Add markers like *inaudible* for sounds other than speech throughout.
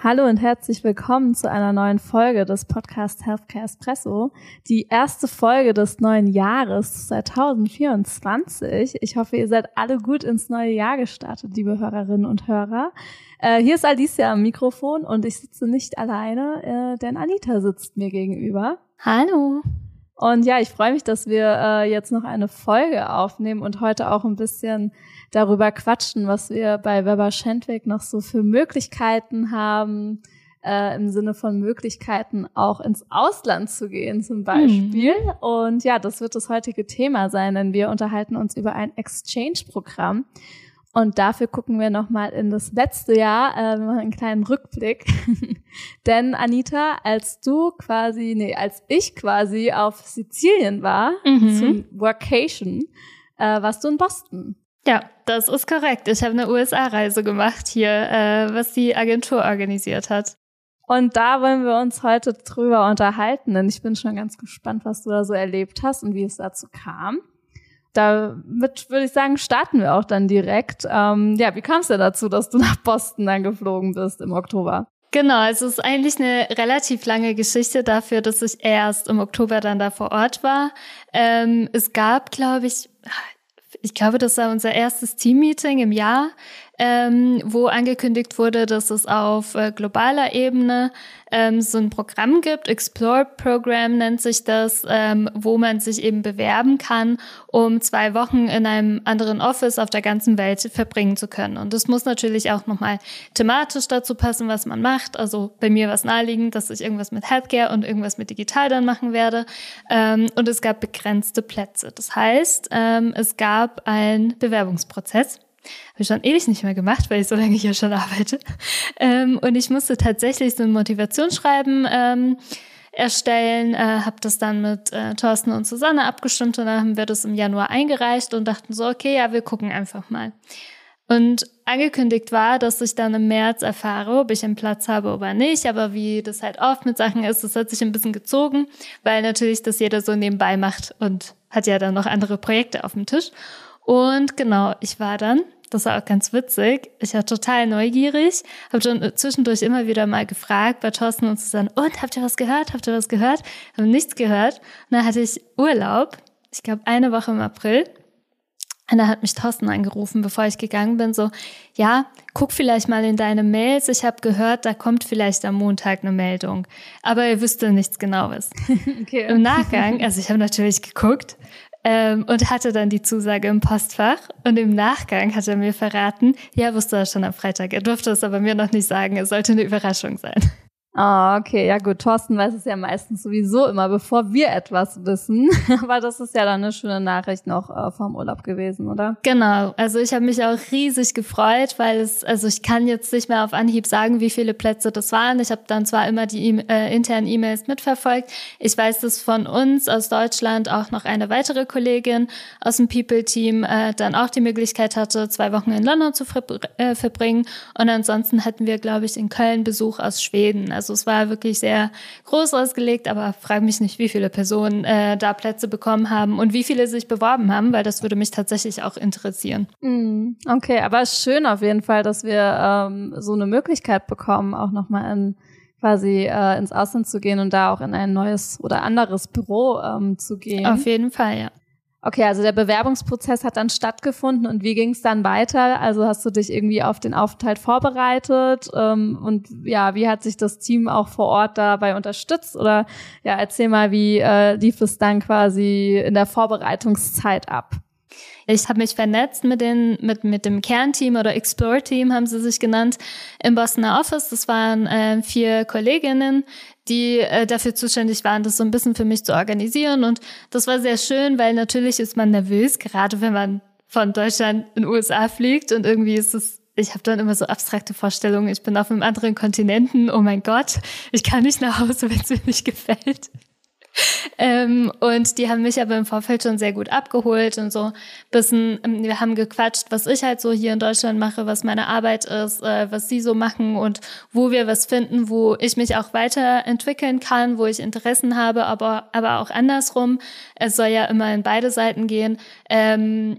Hallo und herzlich willkommen zu einer neuen Folge des Podcast Healthcare Espresso. Die erste Folge des neuen Jahres 2024. Ich hoffe, ihr seid alle gut ins neue Jahr gestartet, liebe Hörerinnen und Hörer. Äh, hier ist Alicia am Mikrofon und ich sitze nicht alleine, äh, denn Anita sitzt mir gegenüber. Hallo. Und ja, ich freue mich, dass wir äh, jetzt noch eine Folge aufnehmen und heute auch ein bisschen darüber quatschen, was wir bei Weber Schendweg noch so für Möglichkeiten haben, äh, im Sinne von Möglichkeiten auch ins Ausland zu gehen zum Beispiel. Mhm. Und ja, das wird das heutige Thema sein, denn wir unterhalten uns über ein Exchange-Programm. Und dafür gucken wir nochmal in das letzte Jahr, äh, einen kleinen Rückblick. *laughs* Denn Anita, als du quasi, nee, als ich quasi auf Sizilien war, mhm. zum Workation, äh, warst du in Boston. Ja, das ist korrekt. Ich habe eine USA-Reise gemacht hier, äh, was die Agentur organisiert hat. Und da wollen wir uns heute drüber unterhalten, denn ich bin schon ganz gespannt, was du da so erlebt hast und wie es dazu kam. Damit würde ich sagen, starten wir auch dann direkt. Ähm, ja, wie kam es denn dazu, dass du nach Boston dann geflogen bist im Oktober? Genau, also es ist eigentlich eine relativ lange Geschichte dafür, dass ich erst im Oktober dann da vor Ort war. Ähm, es gab, glaube ich, ich glaube, das war unser erstes Teammeeting im Jahr, ähm, wo angekündigt wurde, dass es auf äh, globaler Ebene ähm, so ein Programm gibt, Explore Program nennt sich das, ähm, wo man sich eben bewerben kann, um zwei Wochen in einem anderen Office auf der ganzen Welt verbringen zu können. Und das muss natürlich auch nochmal thematisch dazu passen, was man macht. Also bei mir war es naheliegend, dass ich irgendwas mit Healthcare und irgendwas mit Digital dann machen werde. Ähm, und es gab begrenzte Plätze. Das heißt, ähm, es gab einen Bewerbungsprozess. Habe ich schon ewig nicht mehr gemacht, weil ich so lange hier schon arbeite. Ähm, und ich musste tatsächlich so ein Motivationsschreiben ähm, erstellen, äh, habe das dann mit äh, Thorsten und Susanne abgestimmt und dann haben wir das im Januar eingereicht und dachten so, okay, ja, wir gucken einfach mal. Und angekündigt war, dass ich dann im März erfahre, ob ich einen Platz habe oder nicht. Aber wie das halt oft mit Sachen ist, das hat sich ein bisschen gezogen, weil natürlich das jeder so nebenbei macht und hat ja dann noch andere Projekte auf dem Tisch. Und genau, ich war dann das war auch ganz witzig. Ich war total neugierig, habe schon zwischendurch immer wieder mal gefragt bei Thorsten und Susanne, und habt ihr was gehört? Habt ihr was gehört? Haben nichts gehört. Und dann hatte ich Urlaub, ich glaube eine Woche im April. Und da hat mich Thorsten angerufen, bevor ich gegangen bin, so, ja, guck vielleicht mal in deine Mails. Ich habe gehört, da kommt vielleicht am Montag eine Meldung. Aber ihr wüsste nichts Genaues. *laughs* Okay. Im Nachgang, also ich habe natürlich geguckt, ähm, und hatte dann die Zusage im Postfach. Und im Nachgang hat er mir verraten, ja, wusste er schon am Freitag. Er durfte es aber mir noch nicht sagen. Es sollte eine Überraschung sein. Ah, okay, ja gut. Thorsten weiß es ja meistens sowieso immer, bevor wir etwas wissen. *laughs* Aber das ist ja dann eine schöne Nachricht noch äh, vom Urlaub gewesen, oder? Genau. Also ich habe mich auch riesig gefreut, weil es, also ich kann jetzt nicht mehr auf Anhieb sagen, wie viele Plätze das waren. Ich habe dann zwar immer die e äh, internen E-Mails mitverfolgt. Ich weiß, dass von uns aus Deutschland auch noch eine weitere Kollegin aus dem People-Team äh, dann auch die Möglichkeit hatte, zwei Wochen in London zu äh, verbringen. Und ansonsten hatten wir, glaube ich, in Köln Besuch aus Schweden. Also es war wirklich sehr groß ausgelegt, aber frage mich nicht, wie viele Personen äh, da Plätze bekommen haben und wie viele sich beworben haben, weil das würde mich tatsächlich auch interessieren. Mm, okay, aber es ist schön auf jeden Fall, dass wir ähm, so eine Möglichkeit bekommen, auch nochmal in quasi äh, ins Ausland zu gehen und da auch in ein neues oder anderes Büro ähm, zu gehen. Auf jeden Fall, ja. Okay, also der Bewerbungsprozess hat dann stattgefunden und wie ging es dann weiter? Also hast du dich irgendwie auf den Aufenthalt vorbereitet ähm, und ja, wie hat sich das Team auch vor Ort dabei unterstützt? Oder ja, erzähl mal, wie äh, lief es dann quasi in der Vorbereitungszeit ab? Ich habe mich vernetzt mit, den, mit, mit dem Kernteam oder Explore-Team, haben sie sich genannt, im Bostoner Office. Das waren äh, vier Kolleginnen, die äh, dafür zuständig waren, das so ein bisschen für mich zu organisieren. Und das war sehr schön, weil natürlich ist man nervös, gerade wenn man von Deutschland in den USA fliegt und irgendwie ist es ich habe dann immer so abstrakte Vorstellungen, ich bin auf einem anderen Kontinenten, oh mein Gott, ich kann nicht nach Hause, wenn es mir nicht gefällt. Ähm, und die haben mich aber im Vorfeld schon sehr gut abgeholt und so bisschen, ähm, wir haben gequatscht, was ich halt so hier in Deutschland mache, was meine Arbeit ist, äh, was sie so machen und wo wir was finden, wo ich mich auch weiterentwickeln kann, wo ich Interessen habe, aber, aber auch andersrum. Es soll ja immer in beide Seiten gehen. Ähm,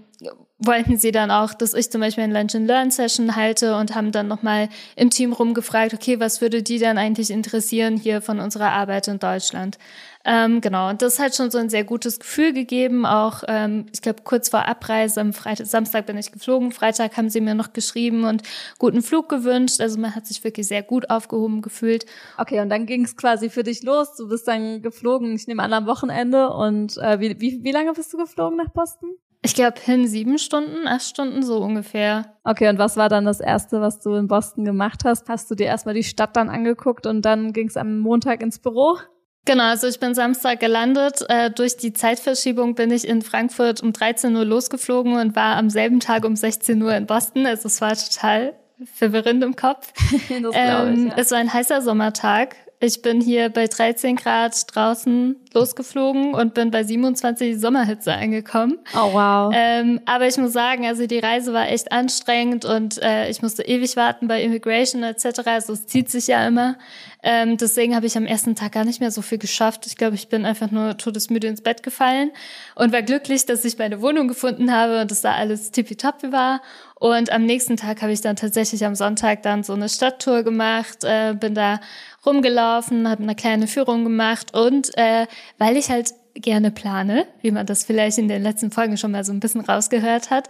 wollten sie dann auch, dass ich zum Beispiel ein Lunch and Learn Session halte und haben dann nochmal im Team rumgefragt, okay, was würde die dann eigentlich interessieren hier von unserer Arbeit in Deutschland? Ähm, genau, und das hat schon so ein sehr gutes Gefühl gegeben. Auch, ähm, ich glaube, kurz vor Abreise, am Freitag, Samstag bin ich geflogen, Freitag haben sie mir noch geschrieben und guten Flug gewünscht. Also man hat sich wirklich sehr gut aufgehoben gefühlt. Okay, und dann ging es quasi für dich los. Du bist dann geflogen, ich nehme an, am Wochenende. Und äh, wie, wie, wie lange bist du geflogen nach Boston? Ich glaube, hin sieben Stunden, acht Stunden so ungefähr. Okay, und was war dann das Erste, was du in Boston gemacht hast? Hast du dir erstmal die Stadt dann angeguckt und dann ging es am Montag ins Büro? Genau, also ich bin Samstag gelandet. Äh, durch die Zeitverschiebung bin ich in Frankfurt um 13 Uhr losgeflogen und war am selben Tag um 16 Uhr in Boston. Also es war total verwirrend im Kopf. *laughs* das ähm, ich, ja. Es war ein heißer Sommertag. Ich bin hier bei 13 Grad draußen losgeflogen und bin bei 27 Sommerhitze angekommen. Oh wow. Ähm, aber ich muss sagen, also die Reise war echt anstrengend und äh, ich musste ewig warten bei Immigration etc. Also es zieht sich ja immer. Ähm, deswegen habe ich am ersten Tag gar nicht mehr so viel geschafft. Ich glaube, ich bin einfach nur todesmüde ins Bett gefallen und war glücklich, dass ich meine Wohnung gefunden habe und dass da alles tippitoppi war. Und am nächsten Tag habe ich dann tatsächlich am Sonntag dann so eine Stadttour gemacht, äh, bin da rumgelaufen, habe eine kleine Führung gemacht und äh, weil ich halt gerne plane, wie man das vielleicht in den letzten Folgen schon mal so ein bisschen rausgehört hat,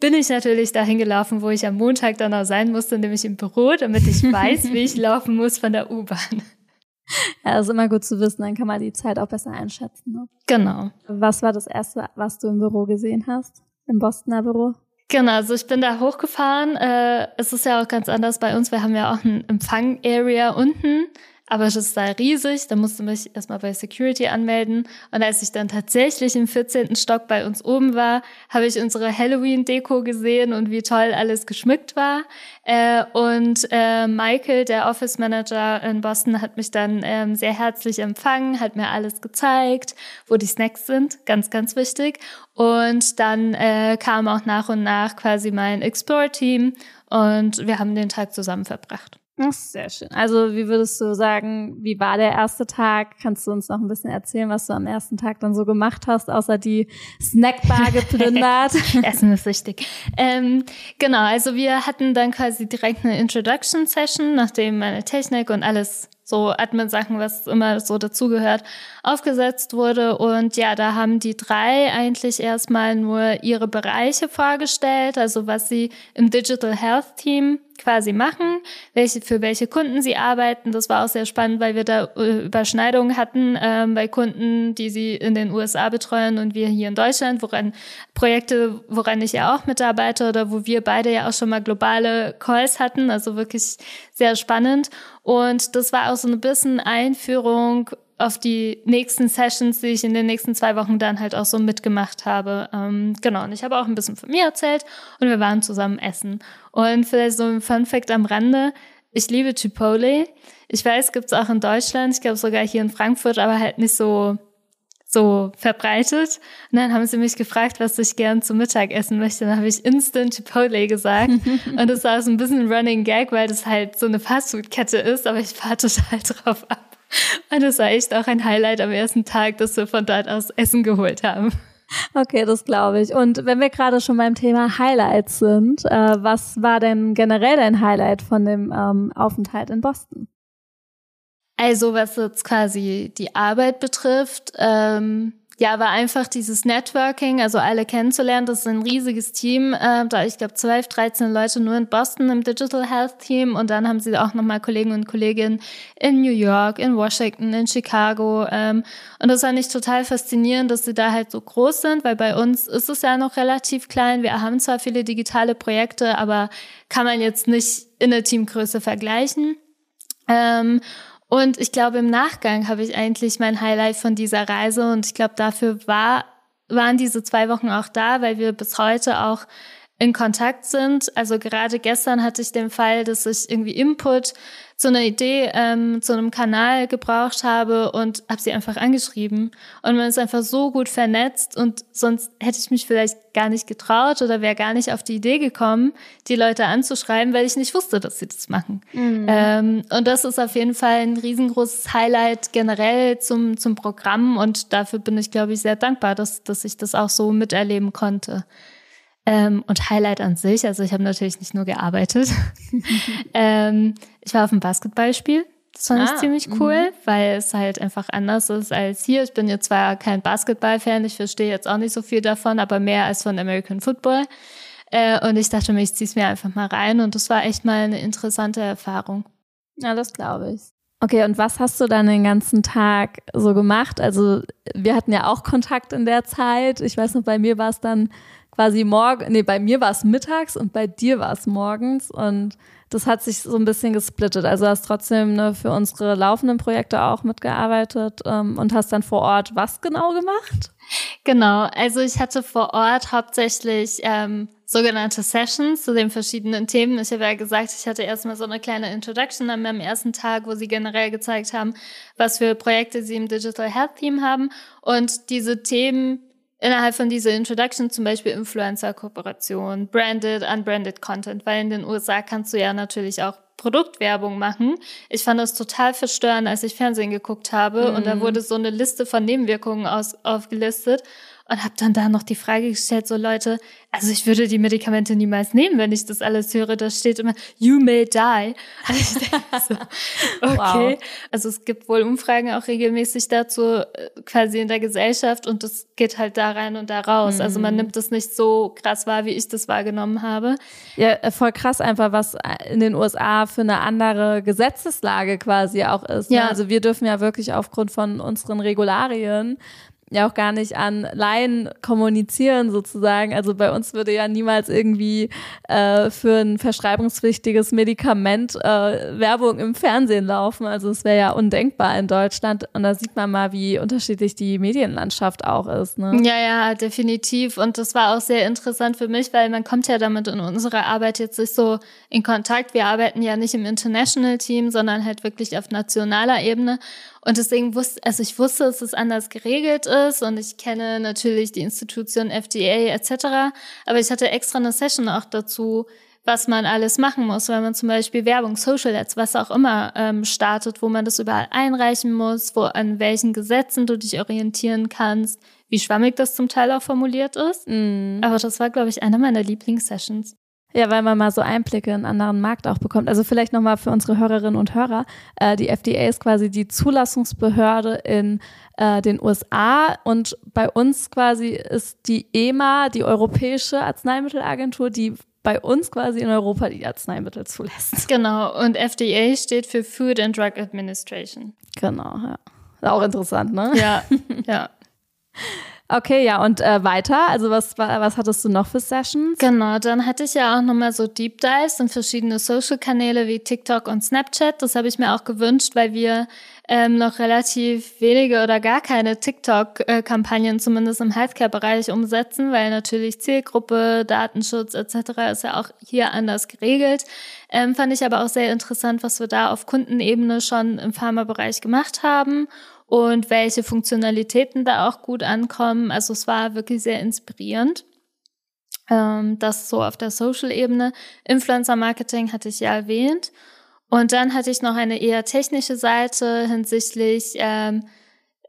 bin ich natürlich dahin gelaufen, wo ich am Montag dann auch sein musste, nämlich im Büro, damit ich *laughs* weiß, wie ich laufen muss von der U-Bahn. Ja, ist immer gut zu wissen, dann kann man die Zeit auch besser einschätzen. Ne? Genau. Was war das erste, was du im Büro gesehen hast? Im Bostoner Büro? Genau, also ich bin da hochgefahren. Äh, es ist ja auch ganz anders bei uns. Wir haben ja auch ein Empfang-Area unten. Aber es ist da riesig, da musste mich erstmal bei Security anmelden. Und als ich dann tatsächlich im 14. Stock bei uns oben war, habe ich unsere Halloween-Deko gesehen und wie toll alles geschmückt war. Äh, und äh, Michael, der Office Manager in Boston, hat mich dann ähm, sehr herzlich empfangen, hat mir alles gezeigt, wo die Snacks sind, ganz, ganz wichtig. Und dann äh, kam auch nach und nach quasi mein Explore-Team und wir haben den Tag zusammen verbracht. Sehr schön. Also wie würdest du sagen, wie war der erste Tag? Kannst du uns noch ein bisschen erzählen, was du am ersten Tag dann so gemacht hast, außer die Snackbar geplündert? *laughs* Essen ist wichtig. Ähm, genau, also wir hatten dann quasi direkt eine Introduction-Session, nachdem meine Technik und alles so Admin-Sachen, was immer so dazugehört, aufgesetzt wurde. Und ja, da haben die drei eigentlich erstmal nur ihre Bereiche vorgestellt, also was sie im Digital Health Team quasi machen, welche, für welche Kunden sie arbeiten. Das war auch sehr spannend, weil wir da äh, Überschneidungen hatten ähm, bei Kunden, die sie in den USA betreuen und wir hier in Deutschland, woran Projekte, woran ich ja auch mitarbeite oder wo wir beide ja auch schon mal globale Calls hatten. Also wirklich sehr spannend. Und das war auch so ein bisschen Einführung auf die nächsten Sessions, die ich in den nächsten zwei Wochen dann halt auch so mitgemacht habe. Ähm, genau, und ich habe auch ein bisschen von mir erzählt und wir waren zusammen essen. Und vielleicht so ein Fun Fact am Rande. Ich liebe Chipotle. Ich weiß, gibt's auch in Deutschland, ich glaube sogar hier in Frankfurt, aber halt nicht so so verbreitet. Und dann haben sie mich gefragt, was ich gern zum Mittag essen möchte. Dann habe ich Instant Chipotle gesagt. *laughs* und das war so ein bisschen Running Gag, weil das halt so eine Fastfood-Kette ist, aber ich warte halt drauf ab. Und das war echt auch ein Highlight am ersten Tag, dass wir von dort aus Essen geholt haben. Okay, das glaube ich. Und wenn wir gerade schon beim Thema Highlights sind, äh, was war denn generell dein Highlight von dem ähm, Aufenthalt in Boston? Also was jetzt quasi die Arbeit betrifft, ähm, ja, war einfach dieses Networking, also alle kennenzulernen. Das ist ein riesiges Team. Äh, da ich glaube 12, 13 Leute nur in Boston im Digital Health Team und dann haben sie auch nochmal Kollegen und Kolleginnen in New York, in Washington, in Chicago. Ähm, und das fand ich total faszinierend, dass sie da halt so groß sind, weil bei uns ist es ja noch relativ klein. Wir haben zwar viele digitale Projekte, aber kann man jetzt nicht in der Teamgröße vergleichen. Ähm, und ich glaube, im Nachgang habe ich eigentlich mein Highlight von dieser Reise und ich glaube, dafür war, waren diese zwei Wochen auch da, weil wir bis heute auch in Kontakt sind. Also gerade gestern hatte ich den Fall, dass ich irgendwie Input zu einer Idee, ähm, zu einem Kanal gebraucht habe und habe sie einfach angeschrieben. Und man ist einfach so gut vernetzt und sonst hätte ich mich vielleicht gar nicht getraut oder wäre gar nicht auf die Idee gekommen, die Leute anzuschreiben, weil ich nicht wusste, dass sie das machen. Mhm. Ähm, und das ist auf jeden Fall ein riesengroßes Highlight generell zum, zum Programm und dafür bin ich, glaube ich, sehr dankbar, dass, dass ich das auch so miterleben konnte. Ähm, und Highlight an sich, also ich habe natürlich nicht nur gearbeitet. *laughs* *laughs* ähm, ich war auf einem Basketballspiel. Das fand ah, ich ziemlich cool, -hmm. weil es halt einfach anders ist als hier. Ich bin jetzt zwar kein Basketball-Fan, ich verstehe jetzt auch nicht so viel davon, aber mehr als von American Football. Äh, und ich dachte mir, ich ziehe es mir einfach mal rein und das war echt mal eine interessante Erfahrung. Ja, das glaube ich. Okay, und was hast du dann den ganzen Tag so gemacht? Also wir hatten ja auch Kontakt in der Zeit. Ich weiß noch, bei mir war es dann quasi morgen, nee, bei mir war es mittags und bei dir war es morgens und das hat sich so ein bisschen gesplittet. Also hast trotzdem ne, für unsere laufenden Projekte auch mitgearbeitet ähm, und hast dann vor Ort was genau gemacht? Genau, also ich hatte vor Ort hauptsächlich ähm, sogenannte Sessions zu den verschiedenen Themen. Ich habe ja gesagt, ich hatte erstmal so eine kleine Introduction an meinem ersten Tag, wo sie generell gezeigt haben, was für Projekte sie im Digital Health Team haben. Und diese Themen innerhalb von dieser Introduction zum Beispiel Influencer-Kooperation, branded, unbranded Content, weil in den USA kannst du ja natürlich auch Produktwerbung machen. Ich fand das total verstörend, als ich Fernsehen geguckt habe mhm. und da mhm. wurde so eine Liste von Nebenwirkungen aus, aufgelistet und habe dann da noch die Frage gestellt, so Leute, also ich würde die Medikamente niemals nehmen, wenn ich das alles höre. Da steht immer, you may die. *laughs* Denke so, *laughs* okay. Wow. Also es gibt wohl Umfragen auch regelmäßig dazu, äh, quasi in der Gesellschaft und das geht halt da rein und da raus. Mhm. Also man mhm. nimmt das nicht so krass wahr, wie ich das wahrgenommen habe. Ja, äh, voll krass einfach, was in den USA für eine andere Gesetzeslage quasi auch ist. Ne? Ja. Also wir dürfen ja wirklich aufgrund von unseren Regularien ja auch gar nicht an Laien kommunizieren sozusagen. Also bei uns würde ja niemals irgendwie äh, für ein verschreibungspflichtiges Medikament äh, Werbung im Fernsehen laufen. Also es wäre ja undenkbar in Deutschland. Und da sieht man mal, wie unterschiedlich die Medienlandschaft auch ist. Ne? Ja, ja, definitiv. Und das war auch sehr interessant für mich, weil man kommt ja damit in unserer Arbeit jetzt nicht so in Kontakt. Wir arbeiten ja nicht im International Team, sondern halt wirklich auf nationaler Ebene. Und deswegen wusste, also ich wusste, dass es anders geregelt ist und ich kenne natürlich die Institution FDA etc. Aber ich hatte extra eine Session auch dazu, was man alles machen muss, weil man zum Beispiel Werbung, Social Ads, was auch immer ähm, startet, wo man das überall einreichen muss, wo an welchen Gesetzen du dich orientieren kannst, wie schwammig das zum Teil auch formuliert ist. Mm. Aber das war, glaube ich, eine meiner Lieblingssessions. Ja, weil man mal so Einblicke in einen anderen Markt auch bekommt. Also vielleicht nochmal für unsere Hörerinnen und Hörer. Äh, die FDA ist quasi die Zulassungsbehörde in äh, den USA und bei uns quasi ist die EMA, die Europäische Arzneimittelagentur, die bei uns quasi in Europa die Arzneimittel zulässt. Genau, und FDA steht für Food and Drug Administration. Genau, ja. Auch interessant, ne? Ja, *laughs* ja. Okay, ja, und äh, weiter? Also was, was hattest du noch für Sessions? Genau, dann hatte ich ja auch nochmal so Deep Dives in verschiedene Social-Kanäle wie TikTok und Snapchat. Das habe ich mir auch gewünscht, weil wir ähm, noch relativ wenige oder gar keine TikTok-Kampagnen zumindest im Healthcare-Bereich umsetzen, weil natürlich Zielgruppe, Datenschutz etc. ist ja auch hier anders geregelt. Ähm, fand ich aber auch sehr interessant, was wir da auf Kundenebene schon im Pharmabereich gemacht haben und welche Funktionalitäten da auch gut ankommen. Also es war wirklich sehr inspirierend. Ähm, das so auf der Social-Ebene. Influencer-Marketing hatte ich ja erwähnt. Und dann hatte ich noch eine eher technische Seite hinsichtlich ähm,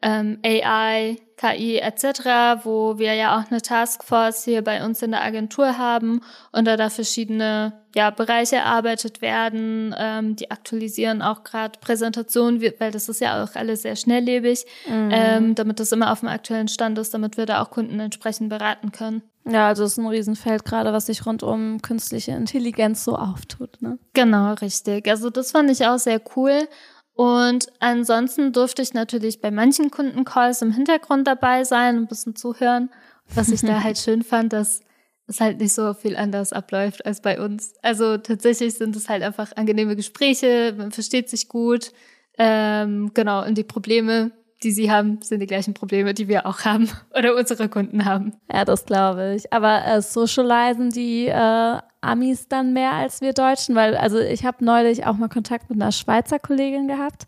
ähm, AI, KI etc., wo wir ja auch eine Taskforce hier bei uns in der Agentur haben und da da verschiedene ja, Bereiche erarbeitet werden. Ähm, die aktualisieren auch gerade Präsentationen, weil das ist ja auch alles sehr schnelllebig, mhm. ähm, damit das immer auf dem aktuellen Stand ist, damit wir da auch Kunden entsprechend beraten können. Ja, also es ist ein Riesenfeld gerade, was sich rund um künstliche Intelligenz so auftut. Ne? Genau, richtig. Also das fand ich auch sehr cool. Und ansonsten durfte ich natürlich bei manchen Kundencalls im Hintergrund dabei sein, ein bisschen zuhören. Was ich da *laughs* halt schön fand, dass es halt nicht so viel anders abläuft als bei uns. Also tatsächlich sind es halt einfach angenehme Gespräche, man versteht sich gut. Ähm, genau, und die Probleme, die sie haben, sind die gleichen Probleme, die wir auch haben *laughs* oder unsere Kunden haben. Ja, das glaube ich. Aber äh, socialisen die äh, Amis dann mehr als wir Deutschen? Weil, also ich habe neulich auch mal Kontakt mit einer Schweizer Kollegin gehabt.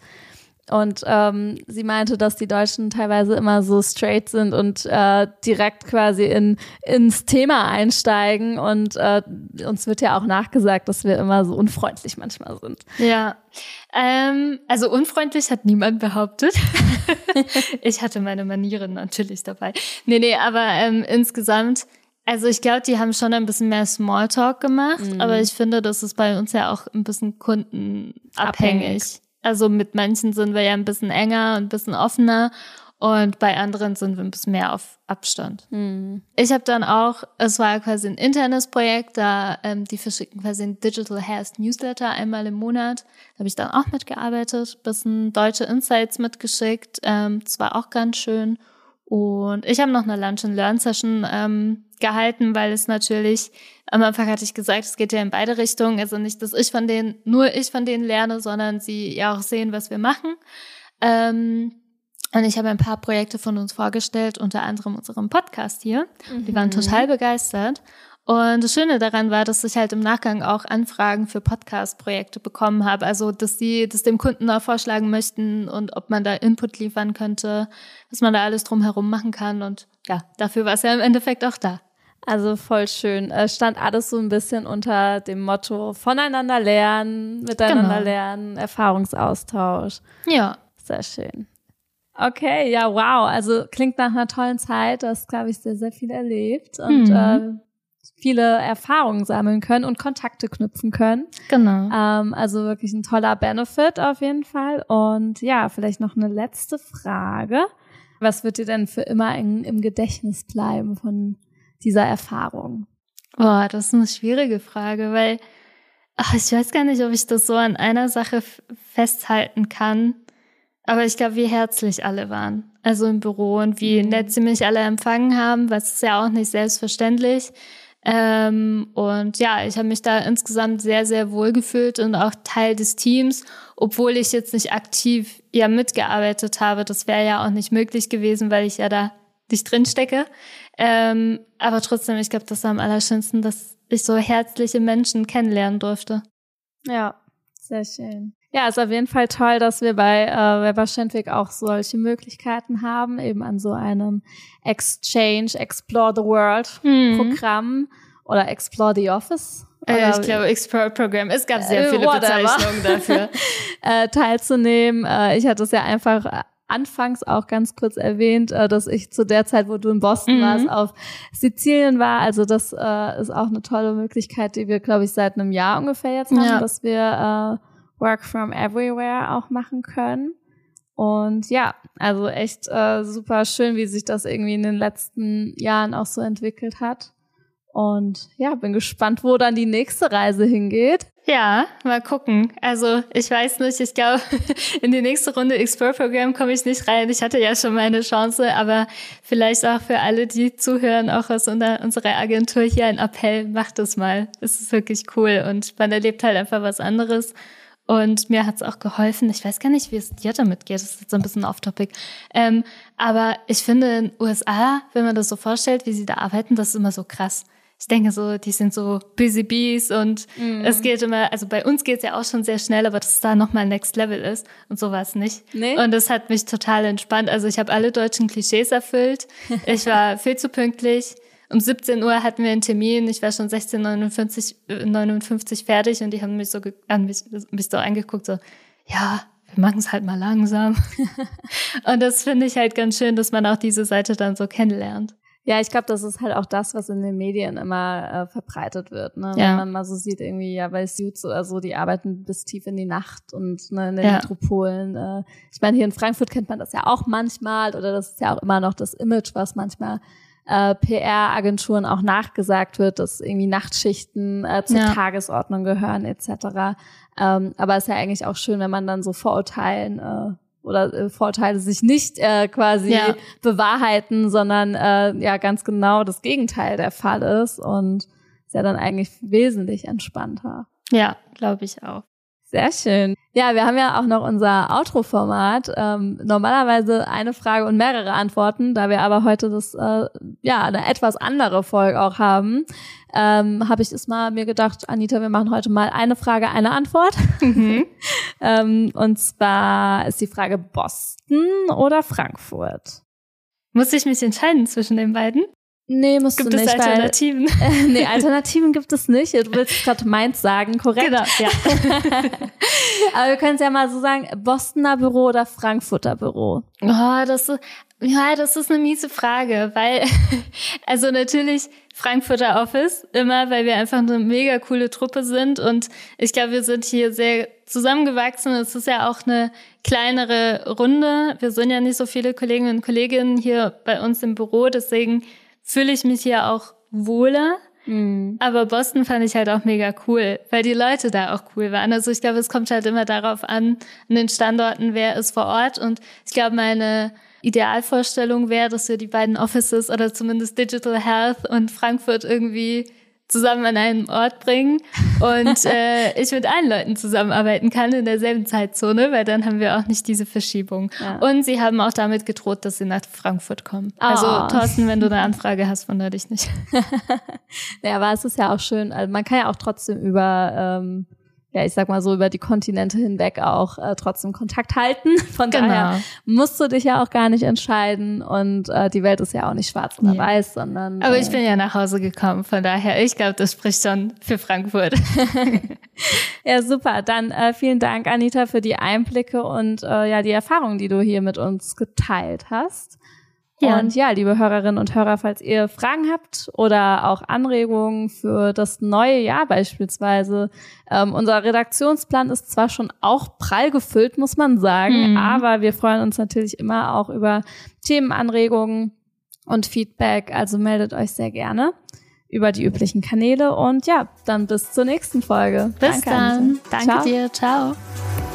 Und ähm, sie meinte, dass die Deutschen teilweise immer so straight sind und äh, direkt quasi in, ins Thema einsteigen. Und äh, uns wird ja auch nachgesagt, dass wir immer so unfreundlich manchmal sind. Ja, ähm, also unfreundlich hat niemand behauptet. *laughs* ich hatte meine Manieren natürlich dabei. Nee, nee, aber ähm, insgesamt, also ich glaube, die haben schon ein bisschen mehr Smalltalk gemacht, mhm. aber ich finde, das ist bei uns ja auch ein bisschen kundenabhängig. Abhängig. Also mit manchen sind wir ja ein bisschen enger und ein bisschen offener und bei anderen sind wir ein bisschen mehr auf Abstand. Mhm. Ich habe dann auch, es war quasi ein internes Projekt, da ähm, die verschicken quasi ein Digital Health Newsletter einmal im Monat. Da habe ich dann auch mitgearbeitet, bisschen deutsche Insights mitgeschickt. Ähm, das war auch ganz schön. Und ich habe noch eine Lunch and Learn Session ähm, gehalten, weil es natürlich, am Anfang hatte ich gesagt, es geht ja in beide Richtungen. Also nicht, dass ich von denen, nur ich von denen lerne, sondern sie ja auch sehen, was wir machen. Ähm, und ich habe ein paar Projekte von uns vorgestellt, unter anderem unserem Podcast hier. Mhm. Die waren total begeistert. Und das Schöne daran war, dass ich halt im Nachgang auch Anfragen für Podcast-Projekte bekommen habe. Also, dass sie das dem Kunden auch vorschlagen möchten und ob man da Input liefern könnte, was man da alles drumherum machen kann. Und ja, dafür war es ja im Endeffekt auch da. Also voll schön. Es stand alles so ein bisschen unter dem Motto voneinander lernen, miteinander genau. lernen, Erfahrungsaustausch. Ja. Sehr schön. Okay, ja, wow. Also klingt nach einer tollen Zeit. Du hast, glaube ich, sehr, sehr viel erlebt und mhm. äh, viele Erfahrungen sammeln können und Kontakte knüpfen können. Genau. Ähm, also wirklich ein toller Benefit auf jeden Fall. Und ja, vielleicht noch eine letzte Frage. Was wird dir denn für immer in, im Gedächtnis bleiben von dieser Erfahrung? Boah, das ist eine schwierige Frage, weil ach, ich weiß gar nicht, ob ich das so an einer Sache festhalten kann. Aber ich glaube, wie herzlich alle waren. Also im Büro und wie mhm. nett sie mich alle empfangen haben, was ist ja auch nicht selbstverständlich. Ähm, und ja, ich habe mich da insgesamt sehr, sehr wohl gefühlt und auch Teil des Teams, obwohl ich jetzt nicht aktiv ja mitgearbeitet habe. Das wäre ja auch nicht möglich gewesen, weil ich ja da nicht drin stecke. Ähm, aber trotzdem, ich glaube, das war am allerschönsten, dass ich so herzliche Menschen kennenlernen durfte. Ja, sehr schön. Ja, ist auf jeden Fall toll, dass wir bei äh, Weber Schendwick auch solche Möglichkeiten haben, eben an so einem Exchange, Explore the World mhm. Programm oder Explore the Office. Äh, ich glaube, Explore Program. Es gab sehr äh, viele Bezeichnungen dafür. *laughs* äh, teilzunehmen. Äh, ich hatte es ja einfach anfangs auch ganz kurz erwähnt, äh, dass ich zu der Zeit, wo du in Boston mhm. warst, auf Sizilien war. Also das äh, ist auch eine tolle Möglichkeit, die wir, glaube ich, seit einem Jahr ungefähr jetzt haben, ja. dass wir äh, Work from Everywhere auch machen können. Und ja, also echt äh, super schön, wie sich das irgendwie in den letzten Jahren auch so entwickelt hat. Und ja, bin gespannt, wo dann die nächste Reise hingeht. Ja, mal gucken. Also ich weiß nicht, ich glaube, *laughs* in die nächste Runde Explore-Programm komme ich nicht rein. Ich hatte ja schon meine Chance, aber vielleicht auch für alle, die zuhören, auch aus unserer Agentur hier ein Appell, macht das mal. Es ist wirklich cool und man erlebt halt einfach was anderes. Und mir hat's auch geholfen. Ich weiß gar nicht, wie es dir damit geht. Das ist jetzt so ein bisschen off-topic. Ähm, aber ich finde in USA, wenn man das so vorstellt, wie sie da arbeiten, das ist immer so krass. Ich denke so, die sind so busy bees und mm. es geht immer, also bei uns geht's ja auch schon sehr schnell, aber dass es da nochmal Next Level ist und so war es nicht. Nee. Und das hat mich total entspannt. Also ich habe alle deutschen Klischees erfüllt. *laughs* Ich war viel zu pünktlich um 17 Uhr hatten wir einen Termin, ich war schon 16.59 59 äh, fertig und die haben mich so, an mich, mich so angeguckt, so, ja, wir machen es halt mal langsam. *laughs* und das finde ich halt ganz schön, dass man auch diese Seite dann so kennenlernt. Ja, ich glaube, das ist halt auch das, was in den Medien immer äh, verbreitet wird. Ne? Ja. Wenn man mal so sieht, irgendwie, ja, bei Suits oder so, die arbeiten bis tief in die Nacht und ne, in den ja. Metropolen. Äh, ich meine, hier in Frankfurt kennt man das ja auch manchmal oder das ist ja auch immer noch das Image, was manchmal äh, PR-Agenturen auch nachgesagt wird, dass irgendwie Nachtschichten äh, zur ja. Tagesordnung gehören etc. Ähm, aber es ist ja eigentlich auch schön, wenn man dann so Vorurteilen äh, oder äh, Vorurteile sich nicht äh, quasi ja. bewahrheiten, sondern äh, ja ganz genau das Gegenteil der Fall ist und ist ja dann eigentlich wesentlich entspannter. Ja, glaube ich auch. Sehr schön. Ja, wir haben ja auch noch unser Outro-Format. Ähm, normalerweise eine Frage und mehrere Antworten, da wir aber heute das äh, ja eine etwas andere Folge auch haben, ähm, habe ich es mal mir gedacht, Anita, wir machen heute mal eine Frage, eine Antwort. Mhm. *laughs* ähm, und zwar ist die Frage Boston oder Frankfurt? Muss ich mich entscheiden zwischen den beiden? Nee, musst gibt du nicht. Gibt es Alternativen? Weil, *laughs* äh, nee, Alternativen gibt es nicht. Du willst gerade meins sagen, korrekt? Genau, ja. *laughs* Aber wir können es ja mal so sagen, Bostoner Büro oder Frankfurter Büro? Oh, das ist, ja, das ist eine miese Frage, weil, *laughs* also natürlich Frankfurter Office, immer, weil wir einfach eine mega coole Truppe sind und ich glaube, wir sind hier sehr zusammengewachsen. Es ist ja auch eine kleinere Runde. Wir sind ja nicht so viele Kolleginnen und Kollegen hier bei uns im Büro, deswegen fühle ich mich hier auch wohler. Mhm. Aber Boston fand ich halt auch mega cool, weil die Leute da auch cool waren. Also ich glaube, es kommt halt immer darauf an, an den Standorten, wer ist vor Ort. Und ich glaube, meine Idealvorstellung wäre, dass wir die beiden Offices oder zumindest Digital Health und Frankfurt irgendwie zusammen an einen Ort bringen und *laughs* äh, ich mit allen Leuten zusammenarbeiten kann in derselben Zeitzone, weil dann haben wir auch nicht diese Verschiebung. Ja. Und sie haben auch damit gedroht, dass sie nach Frankfurt kommen. Oh. Also Thorsten, wenn du eine Anfrage hast, wundere dich nicht. *laughs* ja, aber es ist ja auch schön, also man kann ja auch trotzdem über ähm, ja, ich sag mal so über die Kontinente hinweg auch äh, trotzdem Kontakt halten. *laughs* Von genau. daher musst du dich ja auch gar nicht entscheiden und äh, die Welt ist ja auch nicht schwarz oder ja. weiß, sondern. Aber äh, ich bin ja nach Hause gekommen, von daher, ich glaube, das spricht schon für Frankfurt. *laughs* *laughs* ja, super. Dann äh, vielen Dank, Anita, für die Einblicke und äh, ja die Erfahrungen, die du hier mit uns geteilt hast. Ja. Und ja, liebe Hörerinnen und Hörer, falls ihr Fragen habt oder auch Anregungen für das neue Jahr beispielsweise, ähm, unser Redaktionsplan ist zwar schon auch prall gefüllt, muss man sagen, mhm. aber wir freuen uns natürlich immer auch über Themenanregungen und Feedback, also meldet euch sehr gerne über die üblichen Kanäle und ja, dann bis zur nächsten Folge. Bis Danke, dann. Danke Ciao. dir. Ciao.